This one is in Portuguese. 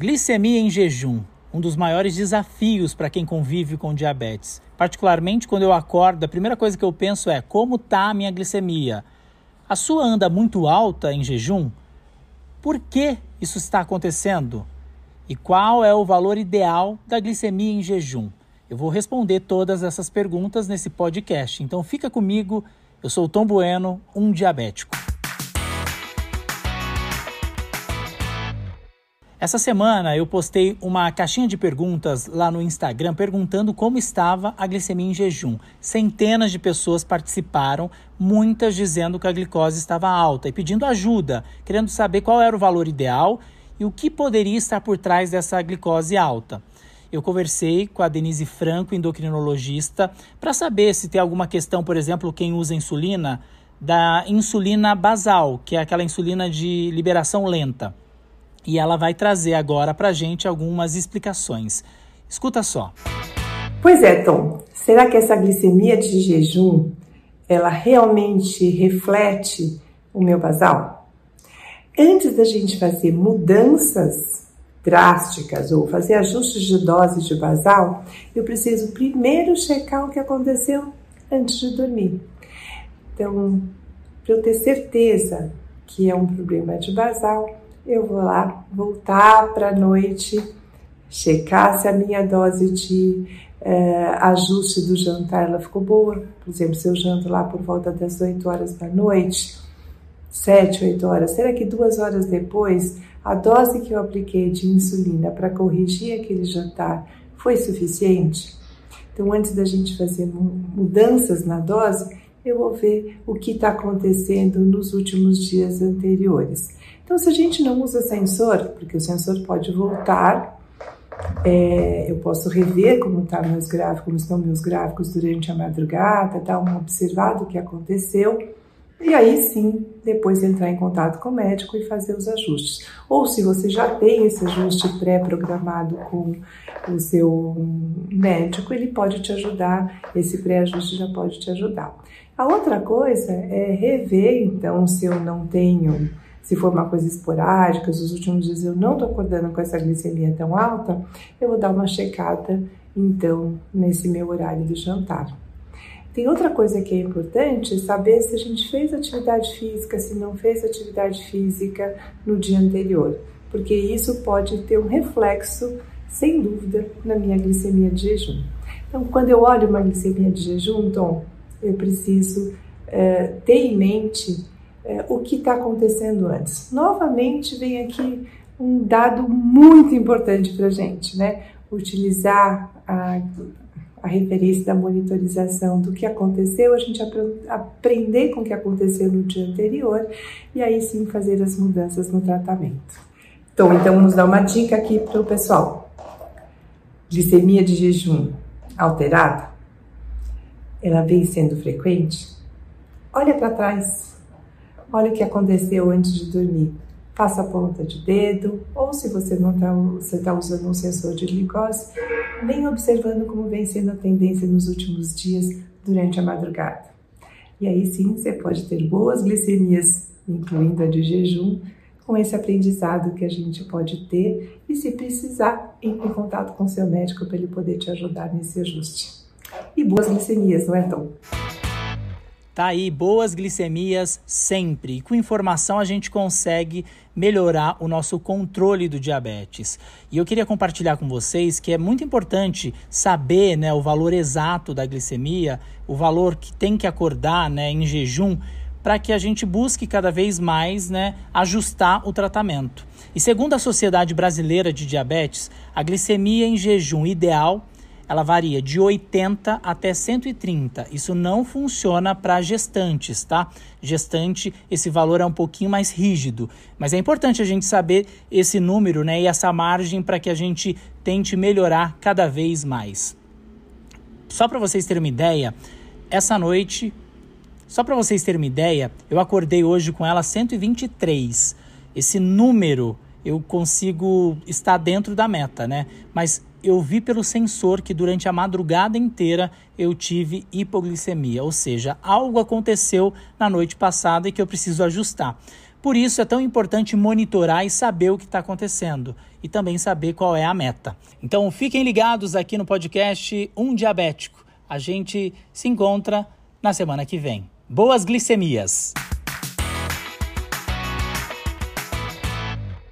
Glicemia em jejum, um dos maiores desafios para quem convive com diabetes. Particularmente quando eu acordo, a primeira coisa que eu penso é como está a minha glicemia. A sua anda muito alta em jejum? Por que isso está acontecendo? E qual é o valor ideal da glicemia em jejum? Eu vou responder todas essas perguntas nesse podcast. Então fica comigo. Eu sou o Tom Bueno, um diabético. Essa semana eu postei uma caixinha de perguntas lá no Instagram perguntando como estava a glicemia em jejum. Centenas de pessoas participaram, muitas dizendo que a glicose estava alta e pedindo ajuda, querendo saber qual era o valor ideal e o que poderia estar por trás dessa glicose alta. Eu conversei com a Denise Franco, endocrinologista, para saber se tem alguma questão, por exemplo, quem usa insulina, da insulina basal, que é aquela insulina de liberação lenta e ela vai trazer agora para gente algumas explicações. Escuta só. Pois é, Tom. Será que essa glicemia de jejum ela realmente reflete o meu basal? Antes da gente fazer mudanças drásticas ou fazer ajustes de dose de basal, eu preciso primeiro checar o que aconteceu antes de dormir. Então, para eu ter certeza que é um problema de basal, eu vou lá voltar para a noite, checar se a minha dose de é, ajuste do jantar ela ficou boa. Por exemplo, se eu janto lá por volta das 8 horas da noite, 7, 8 horas, será que duas horas depois a dose que eu apliquei de insulina para corrigir aquele jantar foi suficiente? Então, antes da gente fazer mudanças na dose, eu vou ver o que está acontecendo nos últimos dias anteriores. Então, se a gente não usa sensor, porque o sensor pode voltar, é, eu posso rever como, tá meus gráficos, como estão meus gráficos durante a madrugada, dar um observado o que aconteceu, e aí sim, depois entrar em contato com o médico e fazer os ajustes. Ou se você já tem esse ajuste pré-programado com o seu médico, ele pode te ajudar, esse pré-ajuste já pode te ajudar. A outra coisa é rever, então, se eu não tenho se for uma coisa esporádica, os últimos dias eu não estou acordando com essa glicemia tão alta, eu vou dar uma checada então nesse meu horário do jantar. Tem outra coisa que é importante, saber se a gente fez atividade física, se não fez atividade física no dia anterior, porque isso pode ter um reflexo, sem dúvida, na minha glicemia de jejum. Então, quando eu olho uma glicemia de jejum, Tom, eu preciso é, ter em mente é, o que está acontecendo antes. Novamente vem aqui um dado muito importante para a gente, né? Utilizar a, a referência da monitorização do que aconteceu, a gente aprender com o que aconteceu no dia anterior e aí sim fazer as mudanças no tratamento. Então, então vamos dar uma dica aqui para o pessoal. Glicemia de jejum alterada, ela vem sendo frequente? Olha para trás, Olha o que aconteceu antes de dormir. Faça a ponta de dedo, ou se você não está tá usando um sensor de glicose, vem observando como vem sendo a tendência nos últimos dias durante a madrugada. E aí sim você pode ter boas glicemias, incluindo a de jejum, com esse aprendizado que a gente pode ter e, se precisar, entre em contato com seu médico para ele poder te ajudar nesse ajuste. E boas glicemias, não é, Tom? Tá aí, boas glicemias sempre. E com informação a gente consegue melhorar o nosso controle do diabetes. E eu queria compartilhar com vocês que é muito importante saber né, o valor exato da glicemia, o valor que tem que acordar né, em jejum, para que a gente busque cada vez mais né, ajustar o tratamento. E segundo a Sociedade Brasileira de Diabetes, a glicemia em jejum ideal ela varia de 80 até 130. Isso não funciona para gestantes, tá? Gestante, esse valor é um pouquinho mais rígido, mas é importante a gente saber esse número, né, e essa margem para que a gente tente melhorar cada vez mais. Só para vocês terem uma ideia, essa noite, só para vocês terem uma ideia, eu acordei hoje com ela 123. Esse número eu consigo estar dentro da meta, né? Mas eu vi pelo sensor que durante a madrugada inteira eu tive hipoglicemia, ou seja, algo aconteceu na noite passada e que eu preciso ajustar. Por isso é tão importante monitorar e saber o que está acontecendo e também saber qual é a meta. Então fiquem ligados aqui no podcast Um Diabético. A gente se encontra na semana que vem. Boas glicemias!